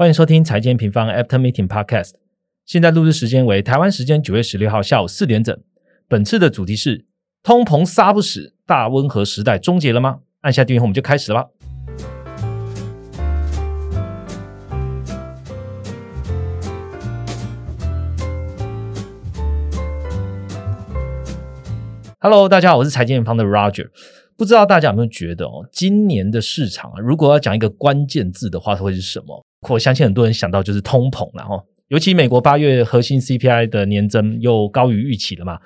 欢迎收听财经平方 After Meeting Podcast。现在录制时间为台湾时间九月十六号下午四点整。本次的主题是：通膨杀不死，大温和时代终结了吗？按下订阅后，我们就开始了吧。Hello，大家好，我是财经平方的 Roger。不知道大家有没有觉得哦，今年的市场啊，如果要讲一个关键字的话，会是什么？我相信很多人想到就是通膨了哈。尤其美国八月核心 CPI 的年增又高于预期了嘛，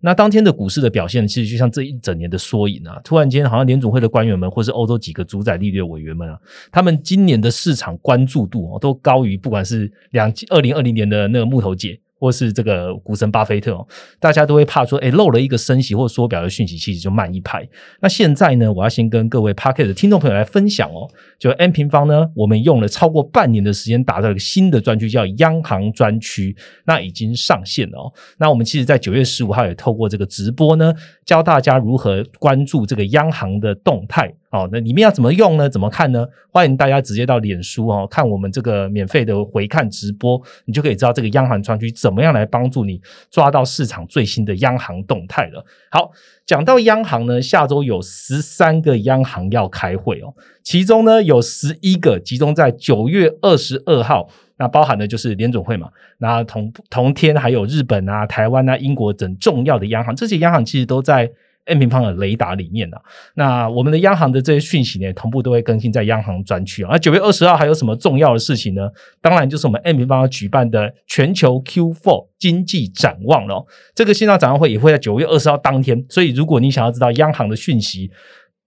那当天的股市的表现其实就像这一整年的缩影啊。突然间，好像联总会的官员们，或是欧洲几个主宰利率的委员们啊，他们今年的市场关注度哦，都高于不管是两二零二零年的那个木头姐。或是这个股神巴菲特哦，大家都会怕说，哎，漏了一个升息或缩表的讯息，其实就慢一拍。那现在呢，我要先跟各位 p a r k e t 的听众朋友来分享哦，就 N 平方呢，我们用了超过半年的时间打造一个新的专区，叫央行专区，那已经上线了哦。那我们其实，在九月十五号也透过这个直播呢，教大家如何关注这个央行的动态。哦，那里面要怎么用呢？怎么看呢？欢迎大家直接到脸书哦，看我们这个免费的回看直播，你就可以知道这个央行专区怎么样来帮助你抓到市场最新的央行动态了。好，讲到央行呢，下周有十三个央行要开会哦，其中呢有十一个集中在九月二十二号，那包含的就是联总会嘛，那同同天还有日本啊、台湾啊、英国等重要的央行，这些央行其实都在。N 平方的雷达里面呢，那我们的央行的这些讯息呢，同步都会更新在央行专区啊。而九月二十号还有什么重要的事情呢？当然就是我们 N 平方要举办的全球 Q4 经济展望了。这个线上展望会也会在九月二十号当天，所以如果你想要知道央行的讯息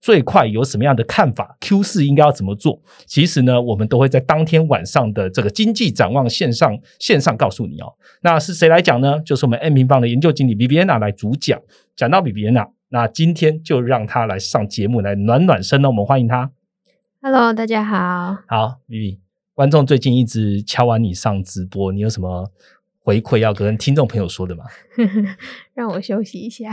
最快有什么样的看法，Q 四应该要怎么做，其实呢，我们都会在当天晚上的这个经济展望线上线上告诉你哦。那是谁来讲呢？就是我们 N 平方的研究经理 Viviana 来主讲，讲到 Viviana。那今天就让他来上节目来暖暖身呢，我们欢迎他。Hello，大家好。好，Vivi，观众最近一直敲完你上直播，你有什么回馈要跟听众朋友说的吗？让我休息一下。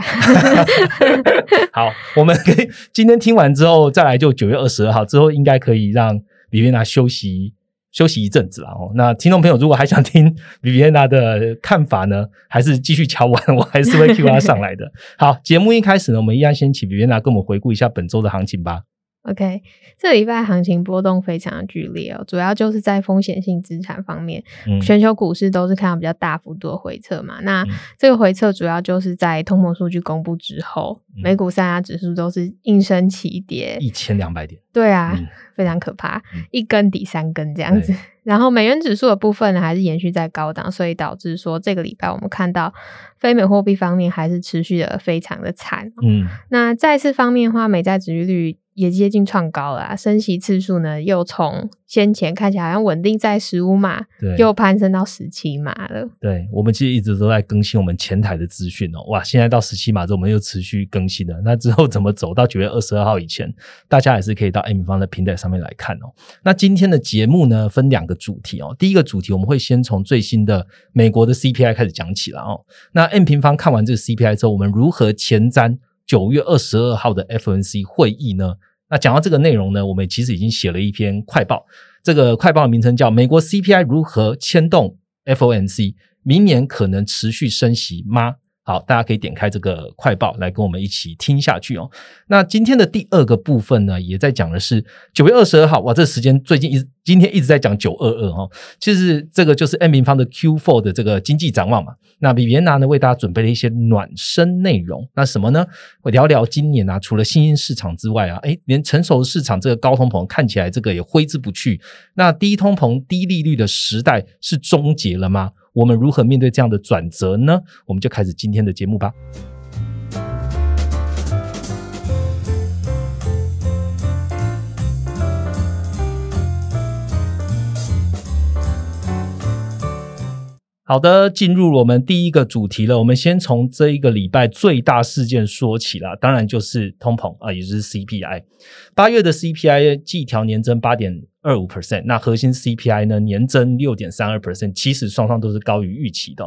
好，我们可以今天听完之后再来，就九月二十二号之后，应该可以让 Viviana 休息。休息一阵子了哦。那听众朋友如果还想听 Viviana 的看法呢，还是继续瞧完，我还是会 Q 他上来的。好，节目一开始呢，我们一样先请 Viviana 跟我们回顾一下本周的行情吧。OK，这礼拜行情波动非常的剧烈哦，主要就是在风险性资产方面，全球股市都是看到比较大幅度的回撤嘛。那这个回撤主要就是在通膨数据公布之后，美股三大指数都是应声起跌，一千两百点。对啊，非常可怕，一根抵三根这样子。然后美元指数的部分呢，还是延续在高档，所以导致说这个礼拜我们看到非美货币方面还是持续的非常的惨。嗯，那债市方面的话，美债殖利率。也接近创高了，升息次数呢又从先前看起来好像稳定在十五码，又攀升到十七码了。对，我们其实一直都在更新我们前台的资讯哦。哇，现在到十七码之后，我们又持续更新了。那之后怎么走到九月二十二号以前，大家也是可以到 M 方的平台上面来看哦。那今天的节目呢，分两个主题哦。第一个主题我们会先从最新的美国的 CPI 开始讲起了哦。那 M 平方看完这个 CPI 之后，我们如何前瞻？九月二十二号的 FNC 会议呢？那讲到这个内容呢，我们其实已经写了一篇快报。这个快报的名称叫《美国 CPI 如何牵动 FOMC 明年可能持续升息吗》。好，大家可以点开这个快报来跟我们一起听下去哦。那今天的第二个部分呢，也在讲的是九月二十二号。哇，这时间最近一今天一直在讲九二二哈。其实这个就是 N 平方的 Q four 的这个经济展望嘛。那比别娜呢为大家准备了一些暖身内容。那什么呢？我聊聊今年啊，除了新兴市场之外啊，哎，连成熟市场这个高通膨看起来这个也挥之不去。那低通膨、低利率的时代是终结了吗？我们如何面对这样的转折呢？我们就开始今天的节目吧。好的，进入我们第一个主题了。我们先从这一个礼拜最大事件说起啦，当然就是通膨啊，也就是 CPI。八月的 CPI 季调年增八点二五 percent，那核心 CPI 呢年增六点三二 percent，其实双双都是高于预期的。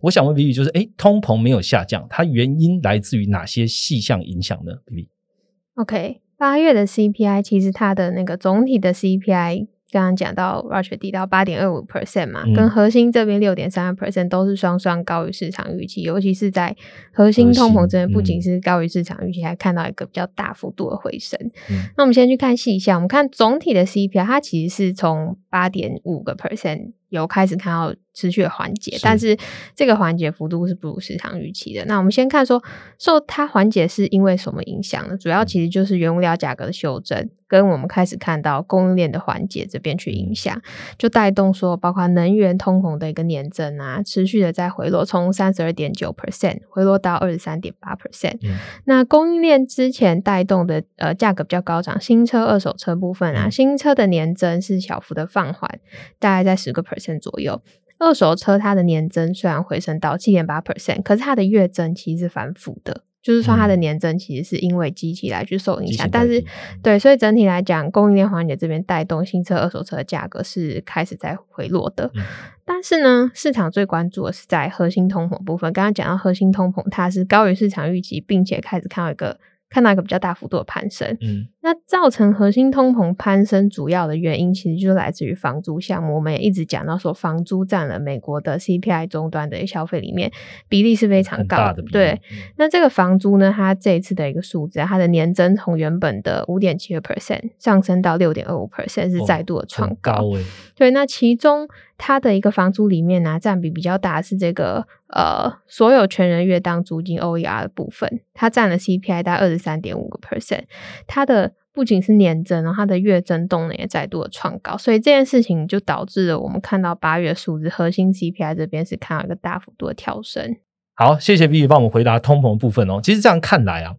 我想问 B B，就是哎，通膨没有下降，它原因来自于哪些细项影响呢？B B，OK，八月的 CPI 其实它的那个总体的 CPI。刚刚讲到 Roger 提到八点二五 percent 嘛，嗯跟核心这边六点三 percent 都是双双高于市场预期，尤其是在核心通膨这边，不仅嗯是高于市场预期，还看到一个比较大幅度的回升。嗯那我们先去看细项，我们看总体的 CPI，它其实是从八点五个 percent 有开始看到持续的缓解，是但是这个缓解幅度是不如市场预期的。那我们先看说，受它缓解是因为什么影响呢？主要其实就是原物料价格的修正，跟我们开始看到供应链的缓解这边去影响，就带动说，包括能源通膨的一个年增啊，持续的在回落，从三十二点九 percent 回落到二十三点八 percent。嗯那供应链之前带动的呃价格比较高涨，新车、二手车部分啊，嗯新车的年增是小幅的放缓，大概在十个 percent 左右。二手车它的年增虽然回升到七点八 percent，可是它的月增其实是反复的，就是说它的嗯年增其实是因为机器来去受影响，但是对，所以整体来讲，供应链环节这边带动新车、二手车的价格是开始在回落的。嗯但是呢，市场最关注的是在核心通膨部分。刚刚讲到核心通膨，它是高于市场预期，并且开始看到一个看到一个比较大幅度的攀升。嗯那造成核心通膨攀升主要的原因，其实就是来自于房租项目。我们也一直讲到说，房租占了美国的 CPI 终端的消费里面比例是非常高的对，嗯那这个房租呢，它这一次的一个数字啊，它的年增从原本的五点七个 percent 上升到六点二五 percent，是哦再度的创很高。对，那其中它的一个房租里面呢、占比比较大是这个呃所有全人月当租金 OER 的部分，它占了 CPI 大概二十三点五个 percent，它的不仅是年增，然后它的月增动能也再度的创高，所以这件事情就导致了我们看到八月数字核心 CPI 这边是看到一个大幅度的跳升。好，谢谢 B B 帮我们回答通膨部分哦。其实这样看来啊，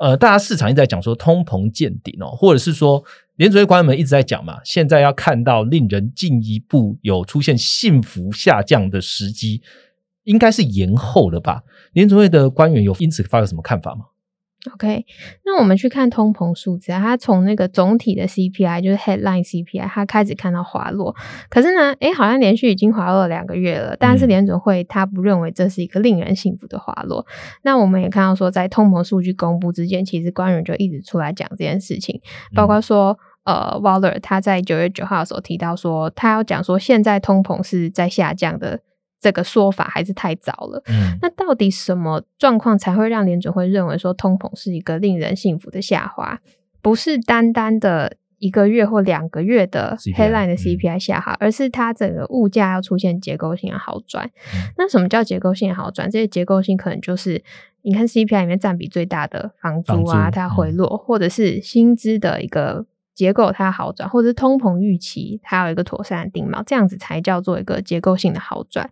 呃，大家市场一直在讲说通膨见顶哦，或者是说联储会官员们一直在讲嘛，现在要看到令人进一步有出现幸福下降的时机，应该是延后了吧？联储会的官员有因此发表什么看法吗？OK，那我们去看通膨数字啊，它从那个总体的 CPI 就是 headline CPI，它开始看到滑落。可是呢，诶，好像连续已经滑落了两个月了，但是嗯联准会它不认为这是一个令人幸福的滑落。那我们也看到说，在通膨数据公布之前，其实官员就一直出来讲这件事情，包括说。呃，Waller 他在九月九号的时候提到说，他要讲说现在通膨是在下降的这个说法还是太早了。嗯那到底什么状况才会让联准会认为说通膨是一个令人信服的下滑，不是单单的一个月或两个月的 headline 的嗯 CPI 下滑，而是它整个物价要出现结构性的好转。嗯那什么叫结构性的好转？这些结构性可能就是你看 CPI 里面占比最大的房租啊，租它回嗯落，或者是薪资的一个。结构它好转，或者是通膨预期它有一个妥善的定锚，这样子才叫做一个结构性的好转。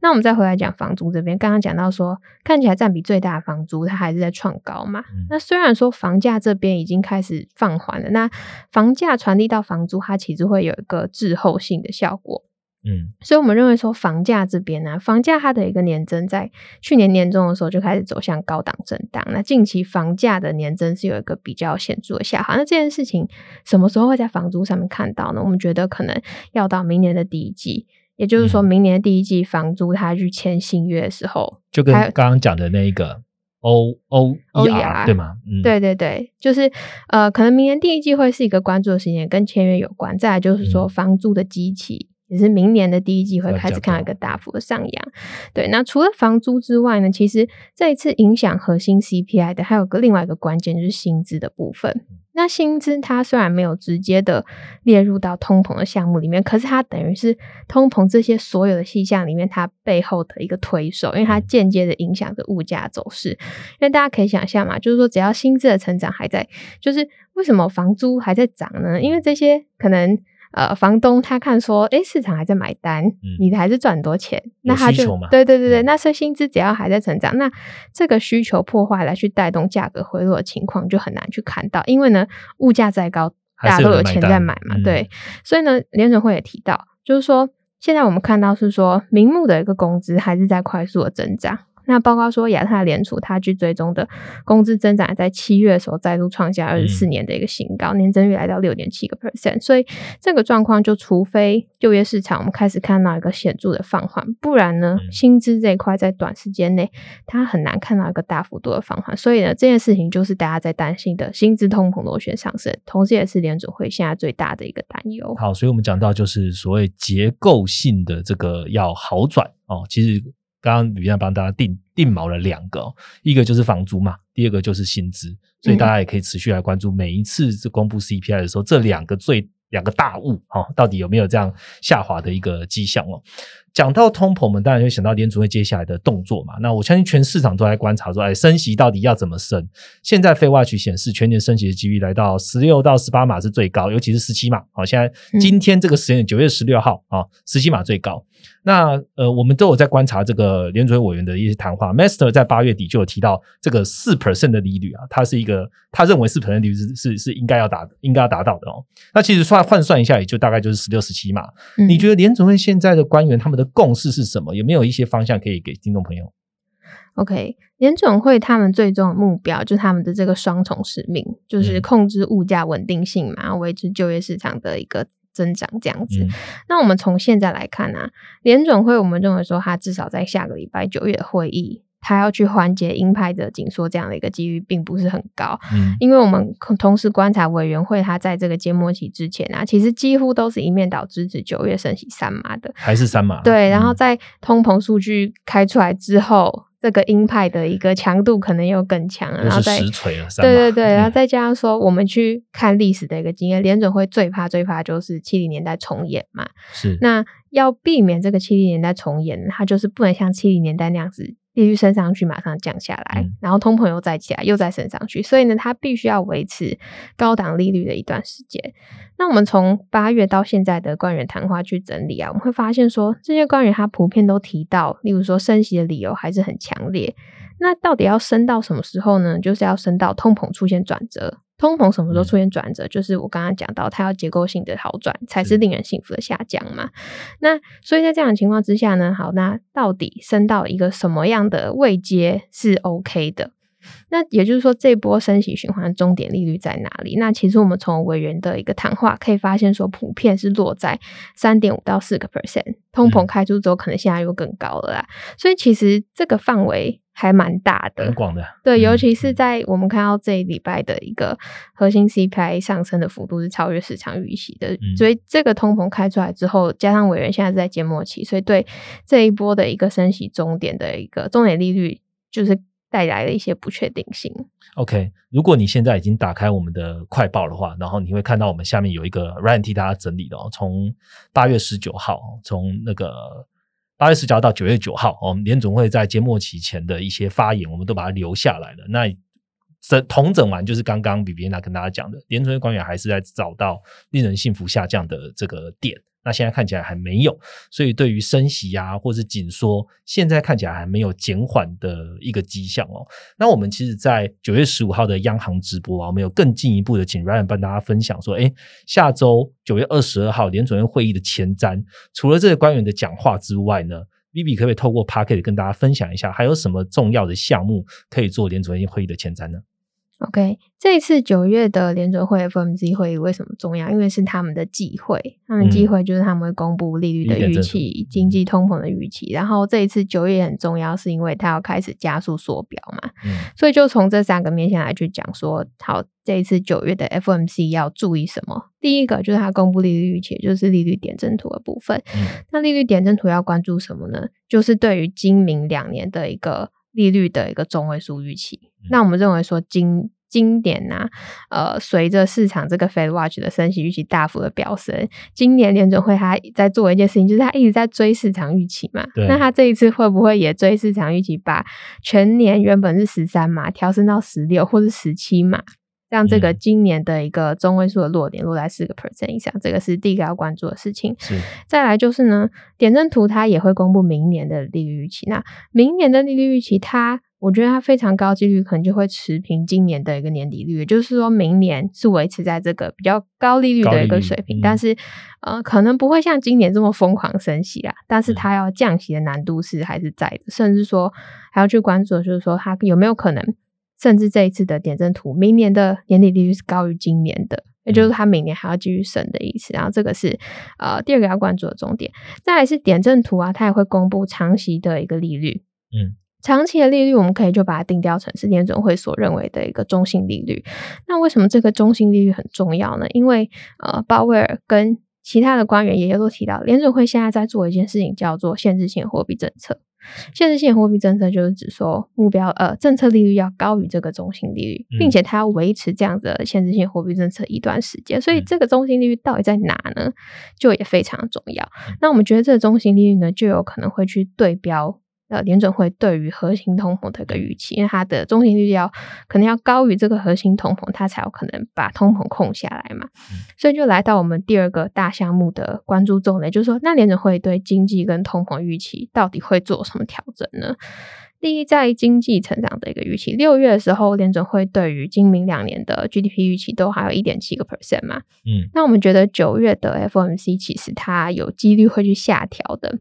那我们再回来讲房租这边，刚刚讲到说，看起来占比最大的房租它还是在创高嘛。嗯那虽然说房价这边已经开始放缓了，那房价传递到房租，它其实会有一个滞后性的效果。嗯所以我们认为说，房价这边呢、房价它的一个年增在去年年中的时候就开始走向高档震荡。那近期房价的年增是有一个比较显著的下滑。那这件事情什么时候会在房租上面看到呢？我们觉得可能要到明年的第一季，也就是说嗯明年的第一季房租它去签新约的时候，就跟刚刚讲的那一个 O O E R 对吗？嗯，对对对，就是呃，可能明年第一季会是一个关注的时间，跟签约有关。再来就是说，嗯房租的基期也是明年的第一季会开始看到一高个大幅的上扬。对，那除了房租之外呢，其实这一次影响核心 CPI 的还有个另外一个关键就是薪资的部分。那薪资它虽然没有直接的列入到通膨的项目里面，可是它等于是通膨这些所有的细项里面它背后的一个推手，因为它间接的影响着物价走势。因为大家可以想象嘛，就是说只要薪资的成长还在，就是为什么房租还在涨呢？因为这些可能。呃，房东他看说，哎，市场还在买单，你还是赚很多钱，那他就对对对对，嗯那所以薪资只要还在成长，那这个需求破坏来去带动价格回落的情况就很难去看到，因为呢，物价再高，大家都有钱在买嘛，嗯对，所以呢，联准会也提到，就是说现在我们看到是说，名目的一个工资还是在快速的增长。那报告说亚太联储，它去追踪的工资增长在七月的时候再度创下二十四年的一个新高，年增率来到六点七个 percent。所以这个状况，就除非就业市场我们开始看到一个显著的放缓，不然呢，薪资这一块在短时间内它很难看到一个大幅度的放缓。所以呢，这件事情就是大家在担心的薪资通膨螺旋上升，同时也是联储会现在最大的一个担忧。好，所以我们讲到就是所谓结构性的这个要好转哦，其实。刚刚吕亮帮大家定定锚了两个，一个就是房租嘛，第二个就是薪资，所以大家也可以持续来关注每一次这公布 CPI 的时候，这两个最两个大物哦，到底有没有这样下滑的一个迹象哦？讲到通膨，我们当然会想到联储会接下来的动作嘛。那我相信全市场都在观察说，哎，升息到底要怎么升？现在非 watch 显示全年升息的几率来到十六到十八码是最高，尤其是十七码。好，现在今天这个时间九月十六号啊，十七码最高。那呃，我们都有在观察这个联储会委员的一些谈话。Master 在八月底就有提到这个四 percent 的利率啊，它是一个他认为四 percent 利率是是是应该要达应该要达到的哦。那其实算换算一下，也就大概就是十六十七码。你觉得联储会现在的官员他们的共识是什么？有没有一些方向可以给听众朋友？OK，联总会他们最终的目标就是他们的这个双重使命，就是控制物价稳定性嘛，维持就业市场的一个增长这样子。那我们从现在来看呢，联总会我们认为说，它至少在下个礼拜九月会议。他要去缓解鹰派的紧缩，这样的一个几率并不是很高。嗯，因为我们同时观察委员会，他在这个揭幕期之前啊，其实几乎都是一面倒支持九月升息三码的，还是三码。对，然后在通膨数据开出来之后，这个鹰派的一个强度可能又更强，然后再实锤了。对对对，然后再加上说，我们去看历史的一个经验，联准会最怕最怕就是七零年代重演嘛。是，那要避免这个七零年代重演，它就是不能像七零年代那样子。利率升上去，马上降下来，然后通膨又再起来，又再升上去，所以呢，它必须要维持高档利率的一段时间。那我们从八月到现在的官员谈话去整理啊，我们会发现说，这些官员他普遍都提到，例如说升息的理由还是很强烈。那到底要升到什么时候呢？就是要升到通膨出现转折。通膨什么时候出现转折？就是我刚刚讲到，它要结构性的好转，才是令人幸福的下降嘛。那所以在这样的情况之下呢，好，那到底升到一个什么样的位阶是 OK 的？那也就是说，这波升息循环终点利率在哪里？那其实我们从委员的一个谈话可以发现，说普遍是落在三点五到四个 percent。通膨开出之后，可能现在又更高了啦。所以其实这个范围还蛮大的，很广的。对，尤其是在我们看到这一礼拜的一个核心 CPI 上升的幅度是超越市场预期的。所以这个通膨开出来之后，加上委员现在是在揭末期，所以对这一波的一个升息终点的一个终点利率，就是。带来了一些不确定性。OK，如果你现在已经打开我们的快报的话，然后你会看到我们下面有一个 Ryan 替大家整理的哦，从八月十九号，从那个八月十九号到九月九号，我们联总会在节末期前的一些发言，我们都把它留下来了。那整同整完，就是刚刚比比娜跟大家讲的，联储会官员还是在找到令人幸福下降的这个点。那现在看起来还没有，所以对于升息啊，或是紧缩，现在看起来还没有减缓的一个迹象哦。那我们其实，在九月十五号的央行直播啊，我们有更进一步的，请 Ryan 帮大家分享说，哎，下周九月二十二号联储会会议的前瞻，除了这个官员的讲话之外呢，Vivi 可不可以透过 p a r k e t 跟大家分享一下，还有什么重要的项目可以做联储会会议的前瞻呢？OK，这一次九月的联准会 FOMC 会议为什么重要？因为是他们的忌会，他们忌会就是他们会公布利率的预期、经济通膨的预期。然后这一次九月很重要，是因为它要开始加速缩表嘛。嗯，所以就从这三个面向来去讲说，好，这一次九月的 FOMC 要注意什么？第一个就是它公布利率预期，就是利率点阵图的部分。嗯，那利率点阵图要关注什么呢？就是对于今明两年的一个。利率的一个中位数预期，那我们认为说今今年呐，呃，随着市场这个 Fed Watch 的升息预期大幅的飙升，今年联准会它在做一件事情，就是它一直在追市场预期嘛。那它这一次会不会也追市场预期，把全年原本是十三码调升到十六或者十七码？让这个今年的一个中位数的落点落在四个 percent 以上，这个是第一个要关注的事情。是，再来就是呢，点阵图它也会公布明年的利率预期。那明年的利率预期，它我觉得它非常高几率可能就会持平今年的一个年底率，也就是说明年是维持在这个比较高利率的一个水平，但是呃可能不会像今年这么疯狂升息啊，但是它要降息的难度是还是在的，甚至说还要去关注，就是说它有没有可能，甚至这一次的点阵图，明年的年底利率是高于今年的，也就是它明年还要继续升的意思。然后这个是呃第二个要关注的重点，再来是点阵图啊，它也会公布长期的一个利率，嗯。长期的利率，我们可以就把它定调成是联准会所认为的一个中性利率。那为什么这个中性利率很重要呢？因为呃，鲍威尔跟其他的官员也都提到，联准会现在在做一件事情，叫做限制性货币政策。限制性货币政策就是指说，目标呃，政策利率要高于这个中性利率，并且它要维持这样的限制性货币政策一段时间。所以，这个中心利率到底在哪呢？就也非常重要。那我们觉得这个中心利率呢，就有可能会去对标。呃，联准会对于核心通膨的一个预期，因为它的中性利率要可能要高于这个核心通膨，它才有可能把通膨控下来嘛。所以就来到我们第二个大项目的关注重点，就是说，那联准会对经济跟通膨预期到底会做什么调整呢？第一，在经济成长的一个预期，六月的时候，联准会对于今明两年的 GDP 预期都还有一点七个 percent 嘛。嗯，那我们觉得九月的 FOMC 其实它有几率会去下调的。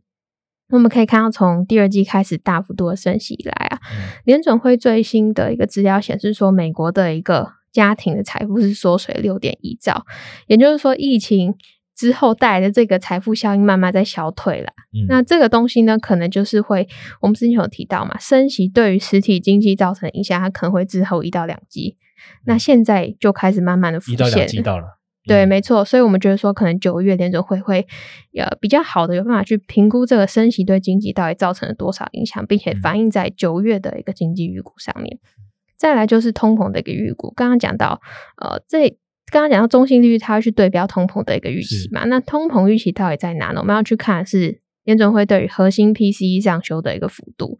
我们可以看到，从第二季开始大幅度的升息以来啊，联准会最新的一个资料显示说，美国的一个家庭的财富是缩水六点一兆，也就是说，疫情之后带来的这个财富效应慢慢在消退了。那这个东西呢，可能就是会我们之前有提到嘛，升息对于实体经济造成影响，它可能会滞后一到两季，那现在就开始慢慢的浮现了。对，没错，所以我们觉得说，可能九月联准会会呃比较好的有办法去评估这个升息对经济到底造成了多少影响，并且反映在九月的一个经济预估上面。再来就是通膨的一个预估，刚刚讲到呃，这刚刚讲到中性利率，它会去对标通膨的一个预期嘛？那通膨预期到底在哪呢？我们要去看是联准会对于核心 PCE 上修的一个幅度。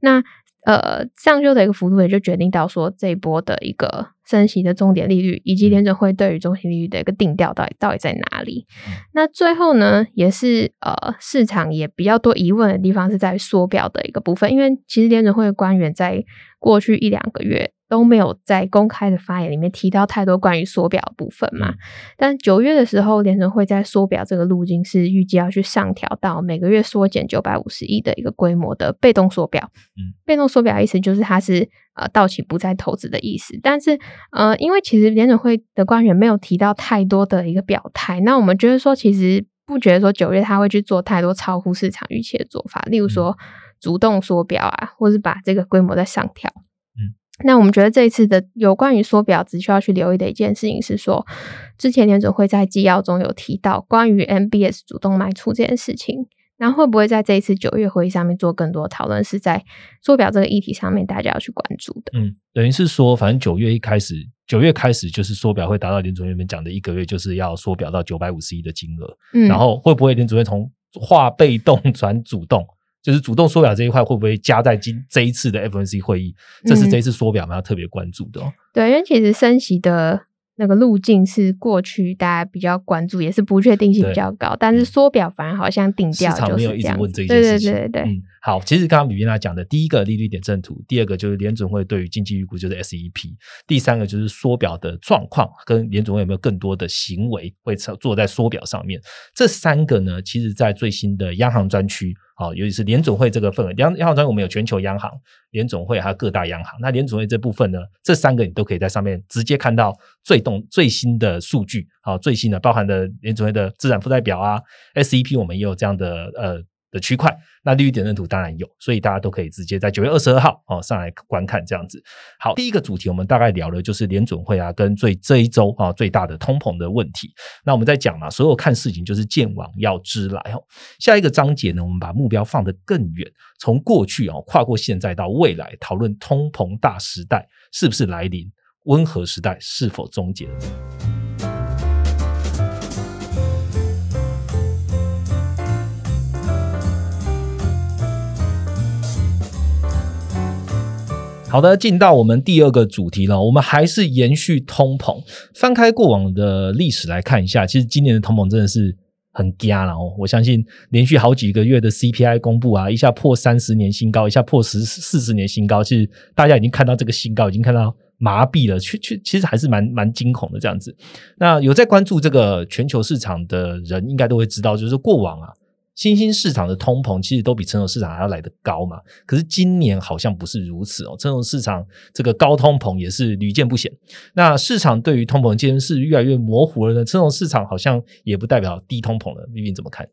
那呃，上修的一个幅度也就决定到说这一波的一个升息的重点利率，以及联准会对于中心利率的一个定调到底到底在哪里？那最后呢，也是呃市场也比较多疑问的地方是在缩表的一个部分，因为其实联准会的官员在过去一两个月。都没有在公开的发言里面提到太多关于缩表部分嘛？但九月的时候，联准会在缩表这个路径是预计要去上调到每个月缩减九百五十亿的一个规模的被动缩表。嗯，被动缩表意思就是它是呃到期不再投资的意思。但是呃，因为其实联准会的官员没有提到太多的一个表态，那我们觉得说其实不觉得说九月他会去做太多超乎市场预期的做法，例如说主动缩表啊，或是把这个规模再上调。那我们觉得这一次的有关于缩表，只需要去留意的一件事情是说，之前联准会在纪要中有提到关于 MBS 主动卖出这件事情，那会不会在这一次九月会议上面做更多讨论？是在缩表这个议题上面，大家要去关注的。嗯，等于是说，反正九月一开始，九月开始就是缩表会达到联准会们讲的一个月，就是要缩表到九百五十亿的金额。嗯，然后会不会联准会从化被动转主动？就是主动缩表这一块会不会加在今这一次的 FNC 会议？这是这一次缩表我们要特别关注的。对，因为其实升息的。那个路径是过去大家比较关注，也是不确定性比较高，但是缩表反而好像定调就是这样。对对对对，嗯，好，其实刚刚李斌娜讲的第一个利率点阵图，第二个就是联准会对于经济预估就是 SEP，第三个就是缩表的状况跟联准会有没有更多的行为会做在缩表上面。这三个呢，其实在最新的央行专区。好，尤其是联总会这个份额，央央行端我们有全球央行、联总会还有各大央行。那联总会这部分呢，这三个你都可以在上面直接看到最动最新的数据，好，最新的包含的联总会的资产负债表啊，SEP 我们也有这样的呃。的区块，那利率点阵图当然有，所以大家都可以直接在九月二十二号哦上来观看这样子。好，第一个主题我们大概聊了就是联准会啊跟最这一周啊最大的通膨的问题。那我们在讲嘛，所有看事情就是见往要知来哦。下一个章节呢，我们把目标放得更远，从过去哦跨过现在到未来，讨论通膨大时代是不是来临，温和时代是否终结。好的，进到我们第二个主题了。我们还是延续通膨，翻开过往的历史来看一下，其实今年的通膨真的是很惊了哦。我相信连续好几个月的 CPI 公布啊，一下破三十年新高，一下破十四十年新高，其实大家已经看到这个新高，已经看到麻痹了，去去，其实还是蛮蛮惊恐的这样子。那有在关注这个全球市场的人，应该都会知道，就是过往啊。新兴市场的通膨其实都比成熟市场还要来得高嘛，可是今年好像不是如此哦。成熟市场这个高通膨也是屡见不鲜。那市场对于通膨这件事越来越模糊了呢？成熟市场好像也不代表低通膨了。丽丽怎么看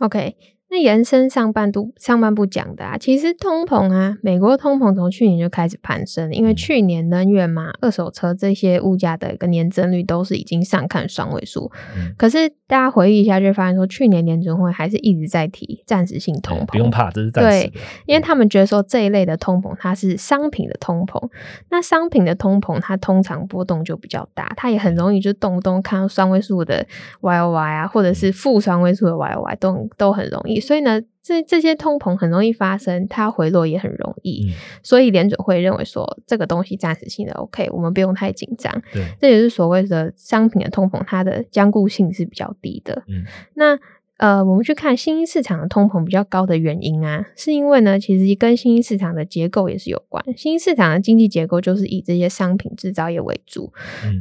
？OK。那延伸上半部上半部讲的啊，其实通膨啊，美国通膨从去年就开始攀升，因为去年能源嘛、二手车这些物价的一个年增率都是已经上看双位数。可是大家回忆一下，就发现说，去年年准会还是一直在提暂时性通膨，不用怕，这是暂时的。因为他们觉得说这一类的通膨它是商品的通膨，那商品的通膨它通常波动就比较大，它也很容易就动不动看到双位数的 Y O Y 啊，或者是负双位数的 Y O Y 都都很容易。所以呢，这这些通膨很容易发生，它回落也很容易。所以联准会认为说，这个东西暂时性的 OK，我们不用太紧张。对，这也是所谓的商品的通膨，它的坚固性是比较低的。嗯，那。呃，我们去看新兴市场的通膨比较高的原因啊，是因为呢，其实跟新兴市场的结构也是有关。新兴市场的经济结构就是以这些商品制造业为主，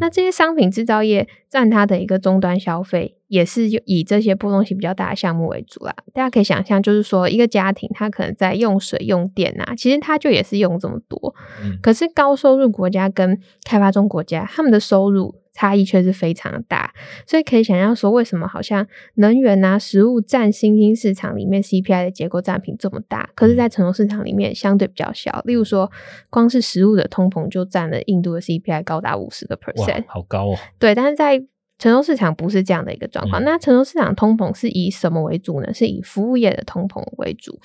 那这些商品制造业占它的一个终端消费，也是以这些波动性比较大的项目为主啦。大家可以想象，就是说一个家庭，它可能在用水用电啊，其实它就也是用这么多。可是高收入国家跟开发中国家，他们的收入。差异却是非常大，所以可以想象说，为什么好像能源啊、食物占新兴市场里面 CPI 的结构占比这么大，可是，在成熟市场里面相对比较小。例如说，光是食物的通膨就占了印度的 CPI 高达五十个 percent，好高哦。对，但是在成熟市场不是这样的一个状况。那成熟市场通膨是以什么为主呢？是以服务业的通膨为主。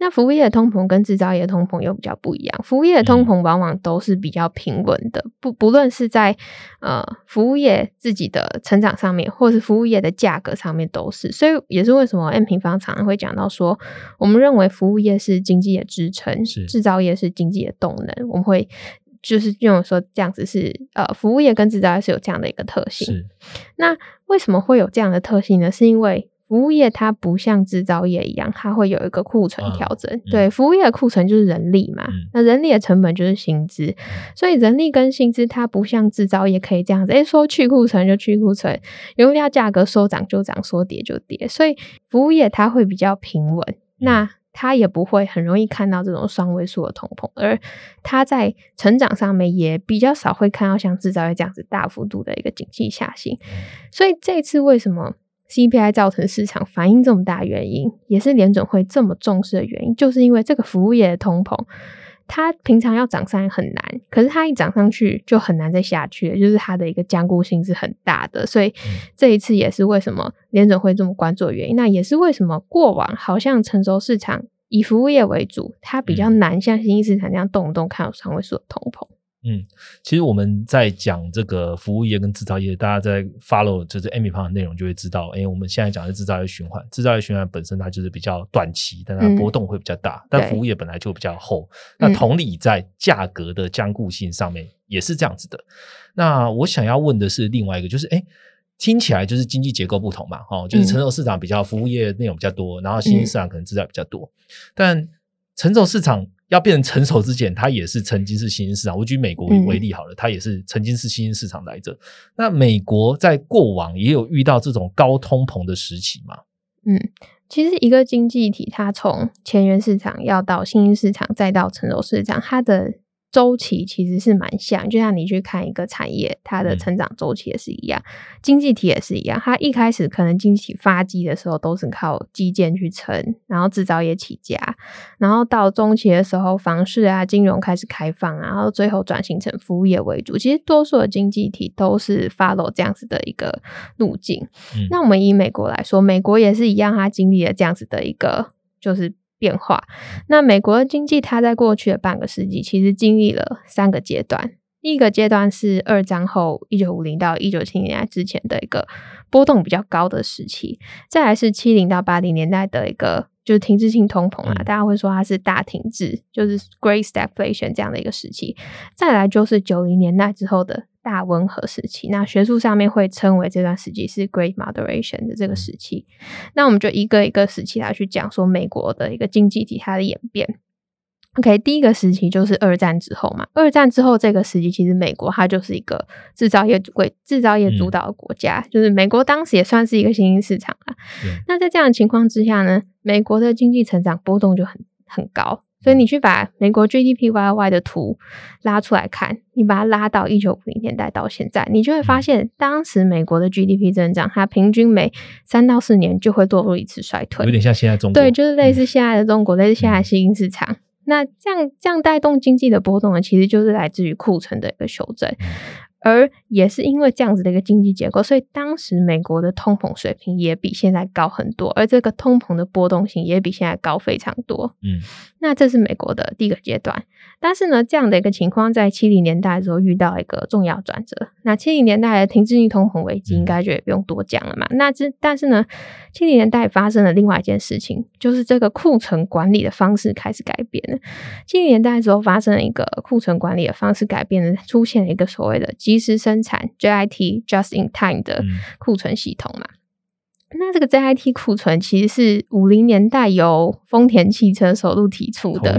那服务业的通膨跟制造业通膨又比较不一样，服务业的通膨往往都是比较平稳的，不不论是在呃服务业自己的成长上面，或是服务业的价格上面都是，所以也是为什么 M 平方常常会讲到说，我们认为服务业是经济的支撑，制造业是经济的动能，我们会就是用说这样子是呃服务业跟制造业是有这样的一个特性。那为什么会有这样的特性呢？是因为服务业它不像制造业一样，它会有一个库存调整。对，服务业的库存就是人力嘛，那人力的成本就是薪资，所以人力跟薪资它不像制造业可以这样子，哎，说去库存就去库存，原料价格说涨就涨，说跌就跌，所以服务业它会比较平稳，那它也不会很容易看到这种双位数的通膨，而它在成长上面也比较少会看到像制造业这样子大幅度的一个景气下行，所以这次为什么？CPI 造成市场反应这么大，原因也是联准会这么重视的原因，就是因为这个服务业的通膨，它平常要涨上很难，可是它一涨上去就很难再下去，就是它的一个坚固性是很大的，所以这一次也是为什么联准会这么关注的原因。那也是为什么过往好像成熟市场以服务业为主，它比较难像新兴市场这样动不动看到双位数的通膨。嗯，其实我们在讲这个服务业跟制造业，大家在 follow 就是 Amy 胖的内容，就会知道，哎，我们现在讲的制造业循环，制造业循环本身它就是比较短期，但它波动会比较大，但服务业本来就比较厚。那同理，在价格的坚固性上面也是这样子的。那我想要问的是另外一个，就是哎，听起来就是经济结构不同嘛，哦，就是成熟市场比较服务业内容比较多，然后新兴市场可能制造比较多，但成熟市场。要变成成熟之前，它也是曾经是新兴市场。我举美国为例好了，它也是曾经是新兴市场来着。那美国在过往也有遇到这种高通膨的时期吗？嗯，其实一个经济体，它从前沿市场要到新兴市场，再到成熟市场，它的。周期其实是蛮像，就像你去看一个产业，它的成长周期也是一样，经济体也是一样。它一开始可能经济体发迹的时候都是靠基建去撑，然后制造业起家，然后到中期的时候，房市啊、金融开始开放，然后最后转型成服务业为主。其实多数的经济体都是 follow 这样子的一个路径。那我们以美国来说，美国也是一样，它经历了这样子的一个就是。变化。那美国的经济，它在过去的半个世纪，其实经历了三个阶段。第一个阶段是二战后一九五零到一九七零年代之前的一个波动比较高的时期，再来是七零到八零年代的一个就是停滞性通膨啊，大家会说它是大停滞，就是 Great Stagflation 这样的一个时期。再来就是九零年代之后的。大温和时期。那学术上面会称为这段时期是 Great Moderation 的这个时期。那我们就一个一个时期来去讲说美国的一个经济体它的演变。OK，第一个时期就是二战之后嘛。二战之后这个时期，其实美国它就是一个制造业主为制造业主导的国家，就是美国当时也算是一个新兴市场啦。那在这样的情况之下呢，美国的经济成长波动就很很高。所以你去把美国 GDP Y Y 的图拉出来看，你把它拉到一九五零年代到现在，你就会发现，当时美国的 GDP 增长，它平均每三到四年就会落入一次衰退，有点像现在中。国，对，就是类似现在的中国，类似现在新兴市场。那这样这样带动经济的波动呢，其实就是来自于库存的一个修正，而也是因为这样子的一个经济结构，所以当时美国的通膨水平也比现在高很多，而这个通膨的波动性也比现在高非常多。嗯，那这是美国的第一个阶段。但是呢，这样的一个情况在七零年代的时候遇到一个重要转折。那七零年代的停滞性通膨危机应该就也不用多讲了嘛。那这但是呢，七零年代发生了另外一件事情，就是这个库存管理的方式开始改变了。七零年代的时候发生了一个库存管理的方式改变了，出现了一个所谓的即时生产 JIT（Just in Time） 的库存系统嘛。那这个 JIT 库存其实是五零年代由丰田汽车首度提出的。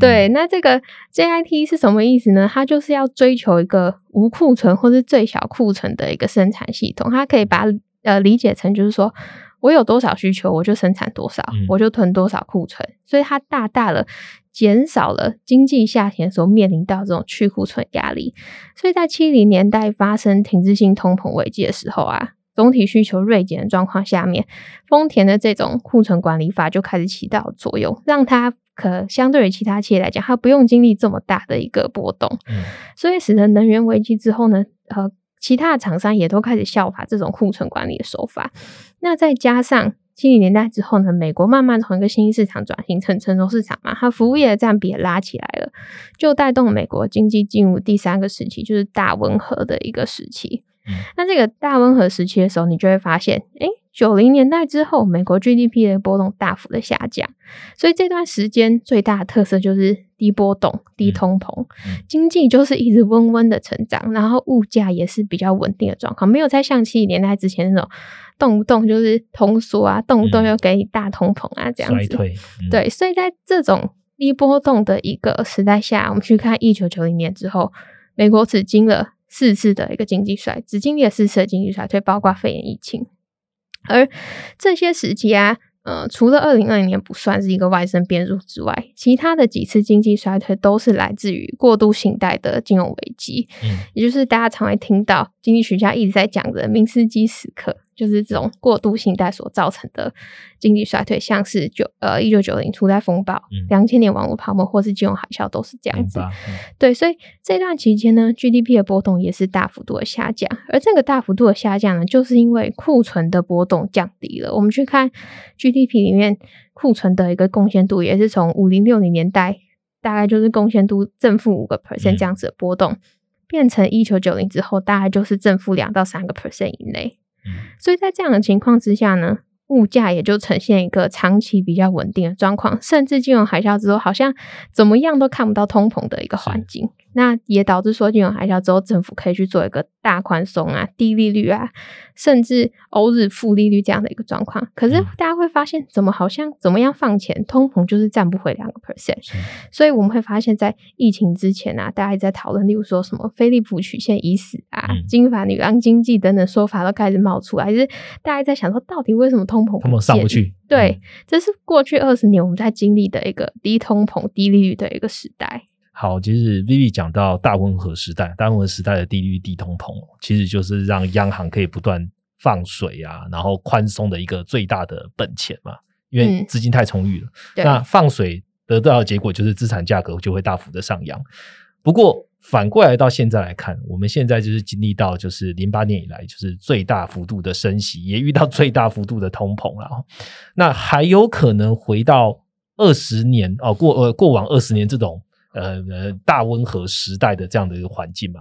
对，那这个 JIT 是什么意思呢？它就是要追求一个无库存或是最小库存的一个生产系统。它可以把呃理解成就是说我有多少需求，我就生产多少，我就囤多少库存。所以它大大的减少了经济下行时候面临到这种去库存压力。所以在七零年代发生停滞性通膨危机的时候啊。总体需求锐减的状况下面，丰田的这种库存管理法就开始起到作用，让它可相对于其他企业来讲，它不用经历这么大的一个波动。嗯，所以使得能源危机之后呢，呃，其他的厂商也都开始效法这种库存管理的手法。那再加上七零年代之后呢，美国慢慢从一个新兴市场转型成成熟市场嘛，它服务业的占比也拉起来了，就带动美国经济进入第三个时期，就是大温和的一个时期。那这个大温和时期的时候，你就会发现，哎，九零年代之后，美国 GDP 的波动大幅的下降，所以这段时间最大的特色就是低波动、低通膨，经济就是一直温温的成长，然后物价也是比较稳定的状况，没有在像七零年代之前那种动不动就是通缩啊，动不动又给你大通膨啊这样子。对，所以在这种低波动的一个时代下，我们去看一九九零年之后，美国只经了。四次的一个经济衰，只经历了四次的经济衰退，包括肺炎疫情。而这些时期啊，呃，除了二零二零年不算是一个外生变数之外，其他的几次经济衰退都是来自于过度信贷的金融危机，嗯，也就是大家常会听到经济学家一直在讲的明斯基时刻。就是这种过度信贷所造成的经济衰退，像是九呃一九九零初代风暴、两千年网络泡沫或是金融海啸都是这样子。对，所以这段期间呢，GDP 的波动也是大幅度的下降。而这个大幅度的下降呢，就是因为库存的波动降低了。我们去看 GDP 里面库存的一个贡献度，也是从五零六零年代大概就是贡献度正负五个 percent 这样子的波动，变成一九九零之后，大概就是正负两到三个 percent 以内。所以在这样的情况之下呢，物价也就呈现一个长期比较稳定的状况，甚至金融海啸之后，好像怎么样都看不到通膨的一个环境。那也导致说金融海啸之后，政府可以去做一个大宽松啊、低利率啊，甚至欧日负利率这样的一个状况。可是大家会发现，怎么好像怎么样放钱，通膨就是占不回两个 percent。所以我们会发现，在疫情之前啊，大家在讨论，例如说什么菲利普曲线已死啊、金发女郎经济等等说法都开始冒出来，就是大家在想说，到底为什么通膨通膨上不去？对，这是过去二十年我们在经历的一个低通膨、低利率的一个时代。好，其实 Vivi 讲到大温和时代，大温和时代的低利率、低通膨，其实就是让央行可以不断放水啊，然后宽松的一个最大的本钱嘛，因为资金太充裕了。那放水得到的结果就是资产价格就会大幅的上扬。不过反过来到现在来看，我们现在就是经历到就是零八年以来就是最大幅度的升息，也遇到最大幅度的通膨了。那还有可能回到二十年哦过呃过往二十年这种。呃呃，大温和时代的这样的一个环境嘛，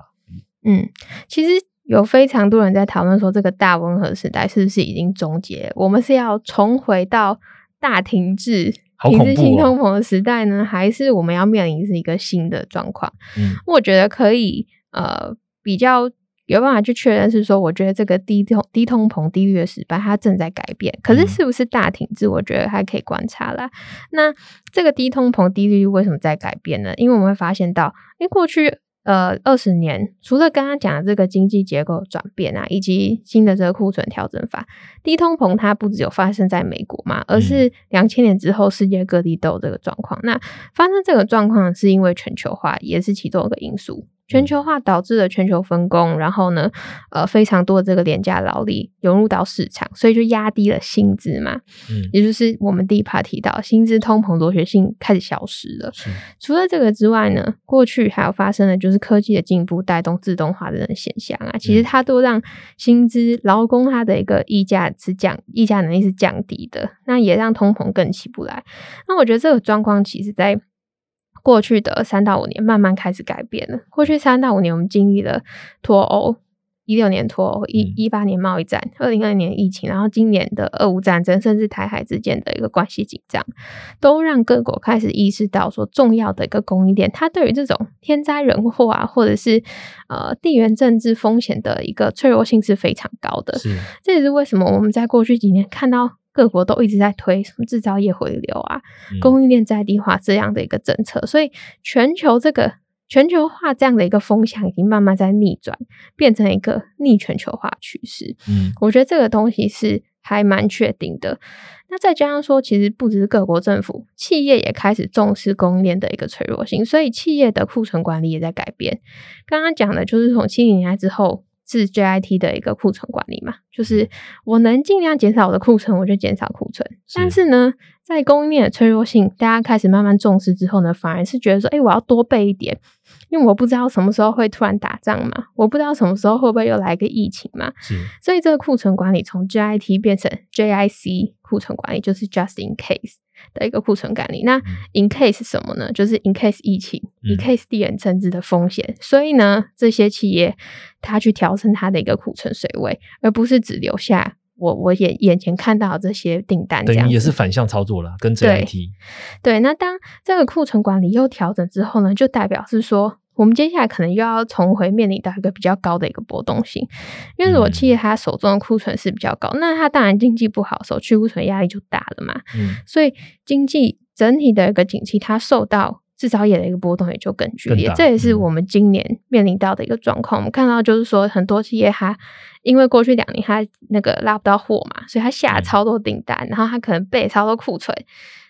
嗯，其实有非常多人在讨论说，这个大温和时代是不是已经终结？我们是要重回到大停滞、停滞性通膨的时代呢，还是我们要面临是一个新的状况？嗯，我觉得可以，呃。比较有办法去确认是说，我觉得这个低通低通膨低率的时代它正在改变，可是是不是大停滞，我觉得还可以观察啦。那这个低通膨低利率为什么在改变呢？因为我们会发现到，因为过去。呃，二十年除了刚刚讲的这个经济结构转变啊，以及新的这个库存调整法，低通膨它不只有发生在美国嘛，而是两千年之后世界各地都有这个状况。那发生这个状况是因为全球化也是其中一个因素。全球化导致了全球分工，然后呢，呃，非常多的这个廉价劳力涌入到市场，所以就压低了薪资嘛。嗯，也就是我们第一 part 提到，薪资通膨螺旋性开始消失了。除了这个之外呢，过去还有发生的就是科技的进步带动自动化的现象啊，其实它都让薪资劳工它的一个溢价是降溢价能力是降低的，那也让通膨更起不来。那我觉得这个状况其实在。过去的三到五年慢慢开始改变了。过去三到五年，我们经历了脱欧，一六年脱欧，一一八年贸易战，二零二零年疫情，然后今年的俄乌战争，甚至台海之间的一个关系紧张，都让各国开始意识到说，重要的一个供应链，它对于这种天灾人祸啊，或者是呃地缘政治风险的一个脆弱性是非常高的。是，这也是为什么我们在过去几年看到。各国都一直在推什么制造业回流啊，供应链在地化这样的一个政策，所以全球这个全球化这样的一个风向已经慢慢在逆转，变成一个逆全球化趋势。嗯，我觉得这个东西是还蛮确定的。那再加上说，其实不只是各国政府，企业也开始重视供应链的一个脆弱性，所以企业的库存管理也在改变。刚刚讲的就是从七零年代之后。是 JIT 的一个库存管理嘛，就是我能尽量减少我的库存，我就减少库存。但是呢，在供应链的脆弱性，大家开始慢慢重视之后呢，反而是觉得说，哎，我要多备一点，因为我不知道什么时候会突然打仗嘛，我不知道什么时候会不会又来个疫情嘛。所以这个库存管理从 JIT 变成 JIC 库存管理，就是 Just in Case。的一个库存管理，那 in case 什么呢？就是 in case 疫情，in case 地缘政治的风险。所以呢，这些企业它去调整它的一个库存水位，而不是只留下我我眼眼前看到这些订单，等于也是反向操作了，跟 JIT。对，那当这个库存管理又调整之后呢，就代表是说。我们接下来可能又要重回面临到一个比较高的一个波动性，因为如果企业它手中的库存是比较高，那它当然经济不好的时候去库存压力就大了嘛。嗯，所以经济整体的一个景气，它受到制造业的一个波动也就更剧烈。这也是我们今年面临到的一个状况。我们看到就是说，很多企业它因为过去两年它那个拉不到货嘛，所以它下超多订单，然后它可能备超多库存，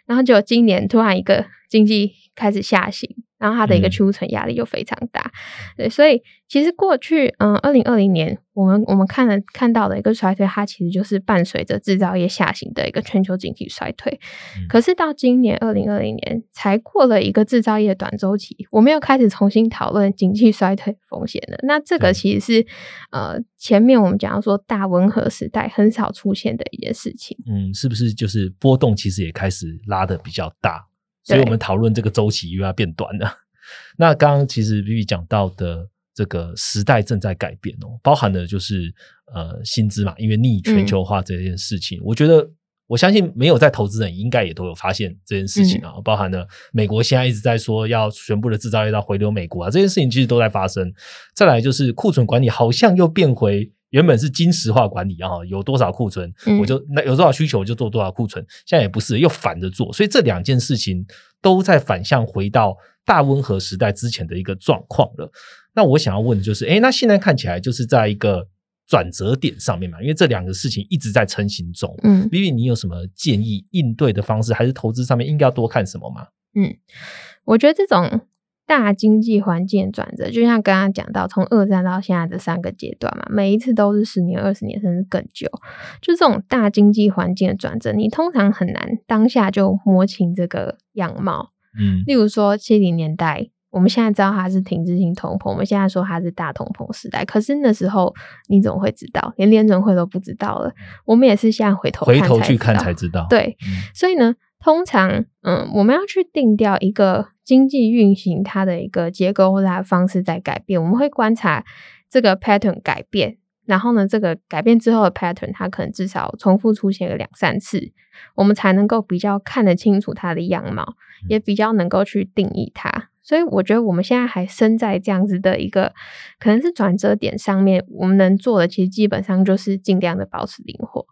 然后就今年突然一个经济开始下行。然后它的一个去库存压力又非常大，对，所以其实过去，嗯，二零二零年我们我们看了看到的一个衰退，它其实就是伴随着制造业下行的一个全球经济衰退。可是到今年二零二零年才过了一个制造业短周期，我们又开始重新讨论经济衰退风险了。那这个其实是呃前面我们讲说大温和时代很少出现的一件事情。嗯，是不是就是波动其实也开始拉的比较大？所以我们讨论这个周期又要变短了。那刚刚其实 B B 讲到的这个时代正在改变哦，包含的就是呃薪资嘛，因为逆全球化这件事情，我觉得我相信没有在投资人应该也都有发现这件事情啊。包含了美国现在一直在说要全部的制造业要回流美国啊，这件事情其实都在发生。再来就是库存管理好像又变回。原本是金石化管理啊，有多少库存我就那有多少需求就做多少库存，现在也不是又反着做，所以这两件事情都在反向回到大温和时代之前的一个状况了。那我想要问的就是，哎，那现在看起来就是在一个转折点上面嘛？因为这两个事情一直在成型中。嗯，Vivi，你有什么建议应对的方式，还是投资上面应该要多看什么吗？嗯，我觉得这种。大经济环境转折，就像刚刚讲到，从二战到现在这三个阶段嘛，每一次都是十年、二十年，甚至更久。就这种大经济环境的转折，你通常很难当下就摸清这个样貌。嗯，例如说七零年代，我们现在知道它是停滞性通膨，我们现在说它是大通膨时代，可是那时候你怎么会知道？连联准会都不知道了。我们也是现在回头回头去看才知道。对，所以呢，通常嗯，我们要去定掉一个。经济运行它的一个结构或者它的方式在改变，我们会观察这个 pattern 改变，然后呢，这个改变之后的 pattern 它可能至少重复出现个两三次，我们才能够比较看得清楚它的样貌，也比较能够去定义它。所以我觉得我们现在还身在这样子的一个可能是转折点上面，我们能做的其实基本上就是尽量的保持灵活，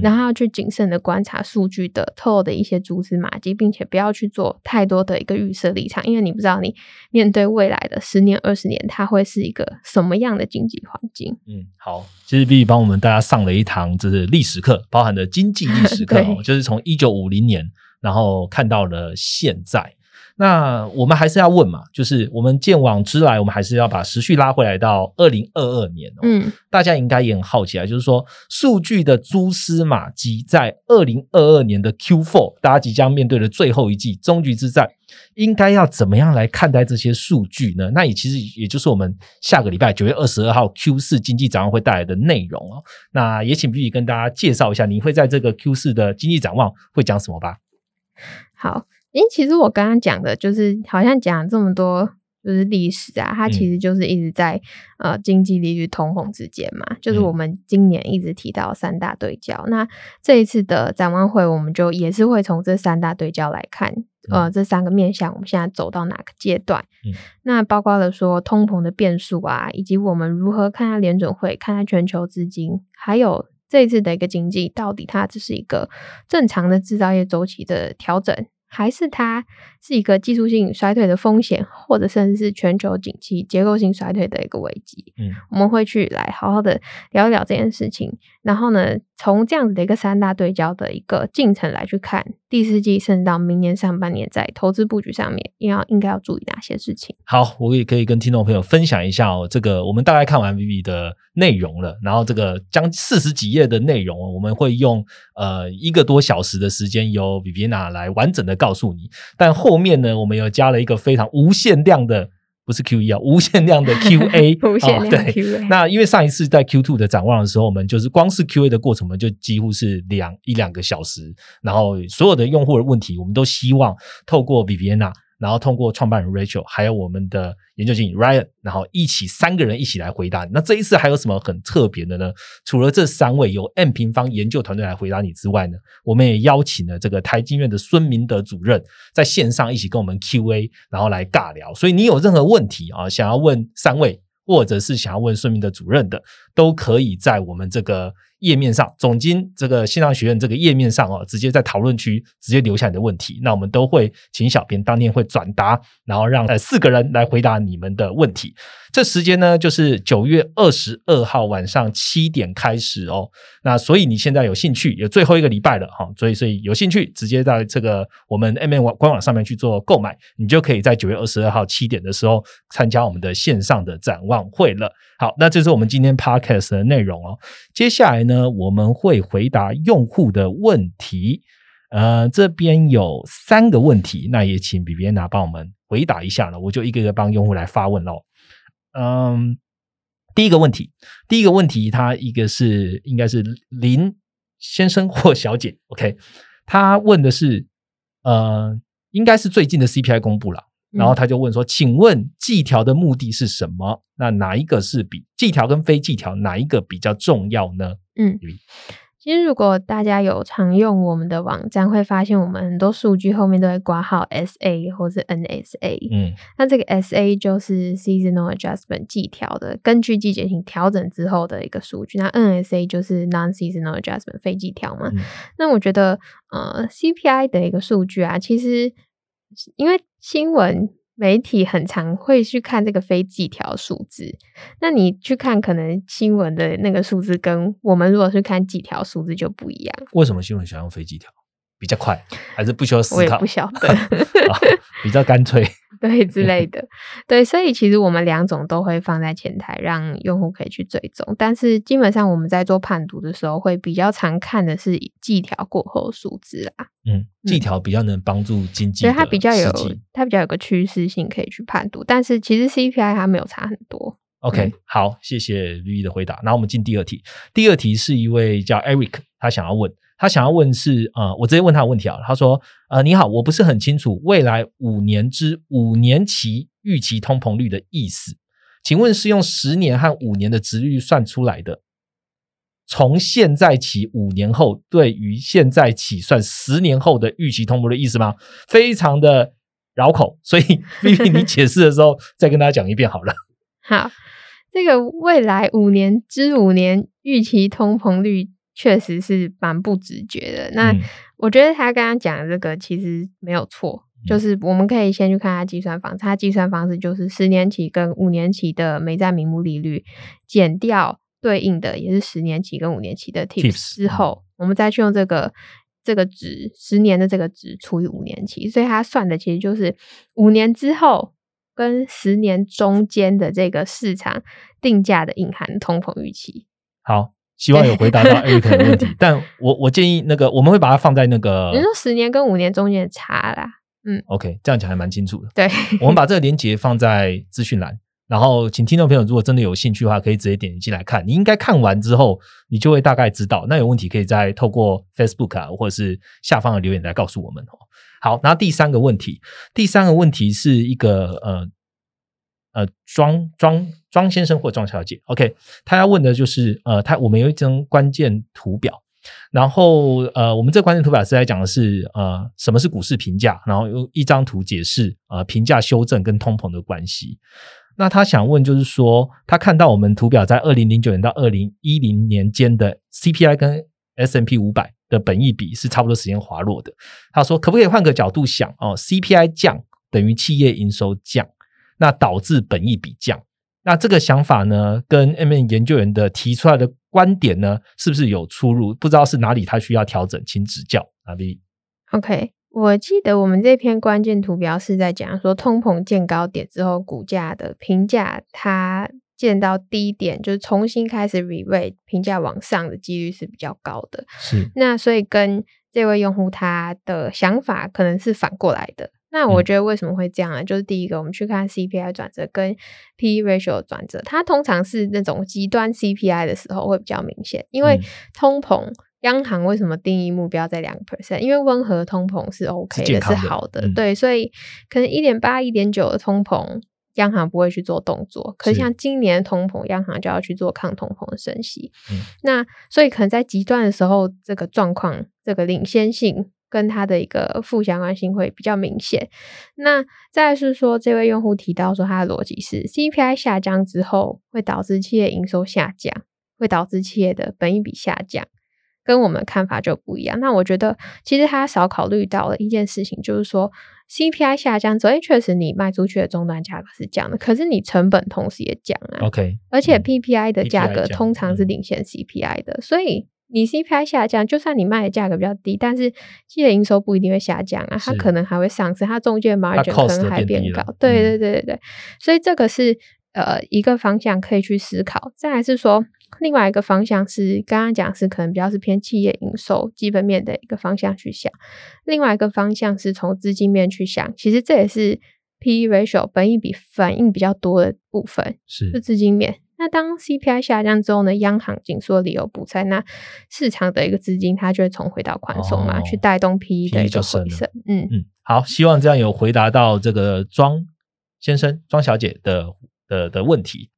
然后要去谨慎的观察数据的透露的一些蛛丝马迹，并且不要去做太多的一个预设立场，因为你不知道你面对未来的十年、二十年，它会是一个什么样的经济环境。嗯，好，其实 B 帮我们大家上了一堂就是历史课，包含的经济历史课，就是从一九五零年，然后看到了现在。那我们还是要问嘛，就是我们见往知来，我们还是要把时序拉回来到二零二二年。嗯，大家应该也很好奇啊，就是说数据的蛛丝马迹，在二零二二年的 Q Four，大家即将面对的最后一季终局之战，应该要怎么样来看待这些数据呢？那也其实也就是我们下个礼拜九月二十二号 Q 四经济展望会带来的内容哦。那也请 B B 跟大家介绍一下，你会在这个 Q 四的经济展望会讲什么吧？好。因为其实我刚刚讲的，就是好像讲这么多，就是历史啊，它其实就是一直在呃经济利率通膨之间嘛。就是我们今年一直提到三大对焦，那这一次的展望会，我们就也是会从这三大对焦来看，呃，这三个面向，我们现在走到哪个阶段？那包括了说通膨的变数啊，以及我们如何看待联准会，看待全球资金，还有这一次的一个经济，到底它只是一个正常的制造业周期的调整？还是它是一个技术性衰退的风险，或者甚至是全球景气结构性衰退的一个危机。嗯，我们会去来好好的聊一聊这件事情。然后呢，从这样子的一个三大对焦的一个进程来去看第四季，甚至到明年上半年在投资布局上面，要应该要注意哪些事情？好，我也可以跟听众朋友分享一下哦。这个我们大概看完 Vivi 的内容了，然后这个将四十几页的内容，我们会用呃一个多小时的时间由 Viviana 来完整的。告诉你，但后面呢，我们又加了一个非常无限量的，不是 Q 一啊，无限量的 Q A，无限量 Q A。那因为上一次在 Q Two 的展望的时候，我们就是光是 Q A 的过程，我们就几乎是两一两个小时，然后所有的用户的问题，我们都希望透过 Viviana。然后通过创办人 Rachel，还有我们的研究经理 Ryan，然后一起三个人一起来回答。那这一次还有什么很特别的呢？除了这三位由 M 平方研究团队来回答你之外呢，我们也邀请了这个台经院的孙明德主任在线上一起跟我们 Q&A，然后来尬聊。所以你有任何问题啊，想要问三位，或者是想要问孙明德主任的，都可以在我们这个。页面上，总经这个线上学院这个页面上哦，直接在讨论区直接留下你的问题，那我们都会请小编当天会转达，然后让呃四个人来回答你们的问题。这时间呢，就是九月二十二号晚上七点开始哦。那所以你现在有兴趣，有最后一个礼拜了哈，所以所以有兴趣，直接在这个我们 M N 网官网上面去做购买，你就可以在九月二十二号七点的时候参加我们的线上的展望会了。好，那这是我们今天 cast 的内容哦。接下来呢，我们会回答用户的问题。呃，这边有三个问题，那也请比比安娜帮我们回答一下了。我就一个个帮用户来发问喽。嗯，第一个问题，第一个问题，他一个是应该是林先生或小姐，OK，他问的是，呃，应该是最近的 CPI 公布了，然后他就问说，请问计调的目的是什么？那哪一个是比计调跟非计调哪一个比较重要呢？嗯。其实，如果大家有常用我们的网站，会发现我们很多数据后面都会挂号 S A 或是 N S A。嗯，那这个 S A 就是 Seasonal Adjustment 季调的，根据季节性调整之后的一个数据。那 N S A 就是 Non Seasonal Adjustment 非季调嘛。那我觉得，呃，C P I 的一个数据啊，其实因为新闻。媒体很常会去看这个非季条数字，那你去看可能新闻的那个数字，跟我们如果是看季条数字就不一样。为什么新闻喜欢用非计条？比较快，还是不需要思考？我也不晓得，比较干脆。对之类 的，对，所以其实我们两种都会放在前台，让用户可以去追踪。但是基本上我们在做判读的时候，会比较常看的是季条过后数字啦。嗯，季条比较能帮助经济，所以它比较有它比较有个趋势性可以去判读。但是其实 CPI 它没有差很多。OK，好，谢谢绿意的回答。那我们进第二题。第二题是一位叫 Eric，他想要问。他想要问是呃，我直接问他的问题啊。他说呃，你好，我不是很清楚未来五年之五年期预期通膨率的意思，请问是用十年和五年的值率算出来的？从现在起五年后对于现在起算十年后的预期通膨的意思吗？非常的绕口，所以 Vivi 你解释的时候再跟大家讲一遍好了。好，这个未来五年之五年预期通膨率确实是蛮不直觉的。那我觉得他刚刚讲的这个其实没有错，就是我们可以先去看他计算方式，他计算方式就是十年期跟五年期的美债名目利率减掉对应的也是十年期跟五年期的 tips 之后，我们再去用这个。这个值十年的这个值除以五年期，所以他算的其实就是五年之后跟十年中间的这个市场定价的隐含通膨预期。好，希望有回答到 Eric 的问题。但我我建议那个我们会把它放在那个，你说十年跟五年中间的差啦。嗯，OK，这样讲还蛮清楚的。对，我们把这个连接放在资讯栏。然后，请听众朋友，如果真的有兴趣的话，可以直接点进来看。你应该看完之后，你就会大概知道。那有问题可以再透过 Facebook 啊，或者是下方的留言来告诉我们哦。好，那第三个问题，第三个问题是一个呃呃庄庄庄先生或庄小姐，OK，他要问的就是呃，他我们有一张关键图表，然后呃，我们这关键图表是在讲的是呃，什么是股市评价，然后用一张图解释呃评价修正跟通膨的关系。那他想问，就是说，他看到我们图表在二零零九年到二零一零年间的 CPI 跟 S M P 五百的本益比是差不多时间滑落的。他说，可不可以换个角度想哦？CPI 降等于企业营收降，那导致本益比降。那这个想法呢，跟 M N 研究员的提出来的观点呢，是不是有出入？不知道是哪里他需要调整，请指教。阿 B OK。我记得我们这篇关键图标是在讲说，通膨见高点之后，股价的评价它见到低点，就是重新开始 re-rate 评价往上的几率是比较高的。是，那所以跟这位用户他的想法可能是反过来的。那我觉得为什么会这样呢？就是第一个，我们去看 CPI 转折跟 P/E ratio 转折，它通常是那种极端 CPI 的时候会比较明显，因为通膨。央行为什么定义目标在两个 percent？因为温和通膨是 OK 的，是好的，对，所以可能一点八、一点九的通膨，央行不会去做动作。可是像今年通膨，央行就要去做抗通膨的升息。那所以可能在极端的时候，这个状况、这个领先性跟它的一个负相关性会比较明显。那再是说，这位用户提到说，他的逻辑是 CPI 下降之后会导致企业营收下降，会导致企业的本益比下降。跟我们的看法就不一样。那我觉得，其实他少考虑到了一件事情，就是说 CPI 下降之后，确实你卖出去的终端价格是降的，可是你成本同时也降啊。OK，而且 PPI 的价格通常是领先 CPI 的，所以你 CPI 下降，就算你卖的价格比较低，但是企业营收不一定会下降啊，它可能还会上升，它中间 margin 可能还变高。对对对对对，所以这个是呃一个方向可以去思考。再来是说。另外一个方向是刚刚讲是可能比较是偏企业营收基本面的一个方向去想，另外一个方向是从资金面去想，其实这也是 P/E ratio 本益比反应比较多的部分，是资金面。那当 CPI 下降之后呢，央行紧缩理由补在，那市场的一个资金它就会重回到宽松嘛，去带动 P/E 的一个回升。嗯嗯，好，希望这样有回答到这个庄先生、庄小姐的的的问题。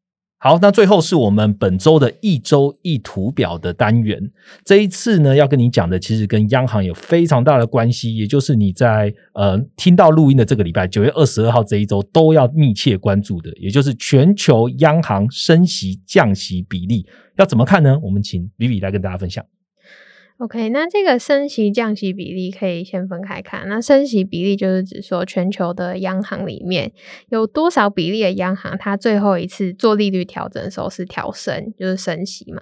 好，那最后是我们本周的一周一图表的单元。这一次呢，要跟你讲的其实跟央行有非常大的关系，也就是你在呃听到录音的这个礼拜九月二十二号这一周都要密切关注的，也就是全球央行升息降息比例要怎么看呢？我们请比比来跟大家分享。OK，那这个升息降息比例可以先分开看。那升息比例就是指说全球的央行里面有多少比例的央行，它最后一次做利率调整的时候是调升，就是升息嘛。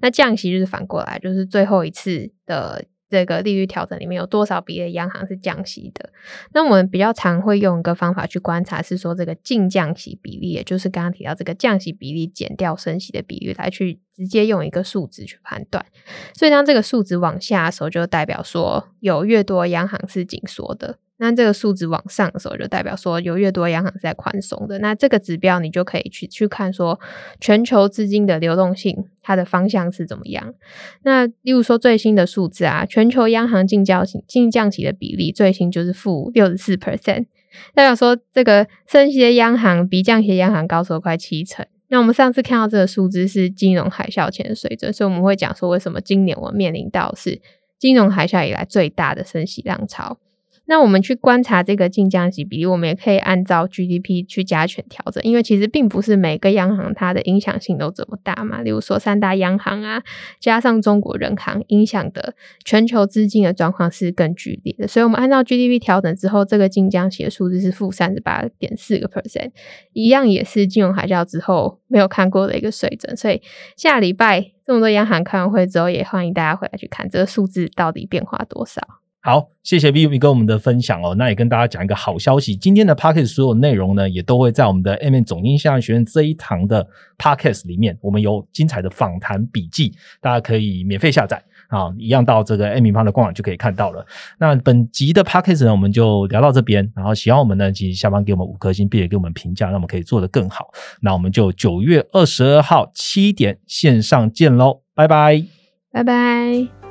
那降息就是反过来，就是最后一次的。这个利率调整里面有多少比例央行是降息的？那我们比较常会用一个方法去观察，是说这个净降息比例，也就是刚刚提到这个降息比例减掉升息的比率，来去直接用一个数值去判断。所以当这个数值往下的时候，就代表说有越多央行是紧缩的。那这个数值往上的时候，就代表说有越多央行是在宽松的。那这个指标你就可以去去看说全球资金的流动性它的方向是怎么样。那例如说最新的数字啊，全球央行净降息净降息的比例最新就是负六十四 percent，代表说这个升息的央行比降息的央行高出快七成。那我们上次看到这个数字是金融海啸前的水准，所以我们会讲说为什么今年我们面临到是金融海啸以来最大的升息浪潮。那我们去观察这个净降息比例，我们也可以按照 GDP 去加权调整，因为其实并不是每个央行它的影响性都这么大嘛。例如说三大央行啊，加上中国人行，影响的全球资金的状况是更剧烈的。所以，我们按照 GDP 调整之后，这个净降息的数字是负三十八点四个 percent，一样也是金融海啸之后没有看过的一个水准。所以下礼拜这么多央行开完会之后，也欢迎大家回来去看这个数字到底变化多少。好，谢谢 B B 跟我们的分享哦。那也跟大家讲一个好消息，今天的 Podcast 所有内容呢，也都会在我们的 M N 总经线上学院这一堂的 Podcast 里面，我们有精彩的访谈笔记，大家可以免费下载啊，一样到这个 M 平方的官网就可以看到了。那本集的 Podcast 呢，我们就聊到这边，然后喜欢我们呢，请下方给我们五颗星，并且给我们评价，让我们可以做得更好。那我们就九月二十二号七点线上见喽，拜拜，拜拜。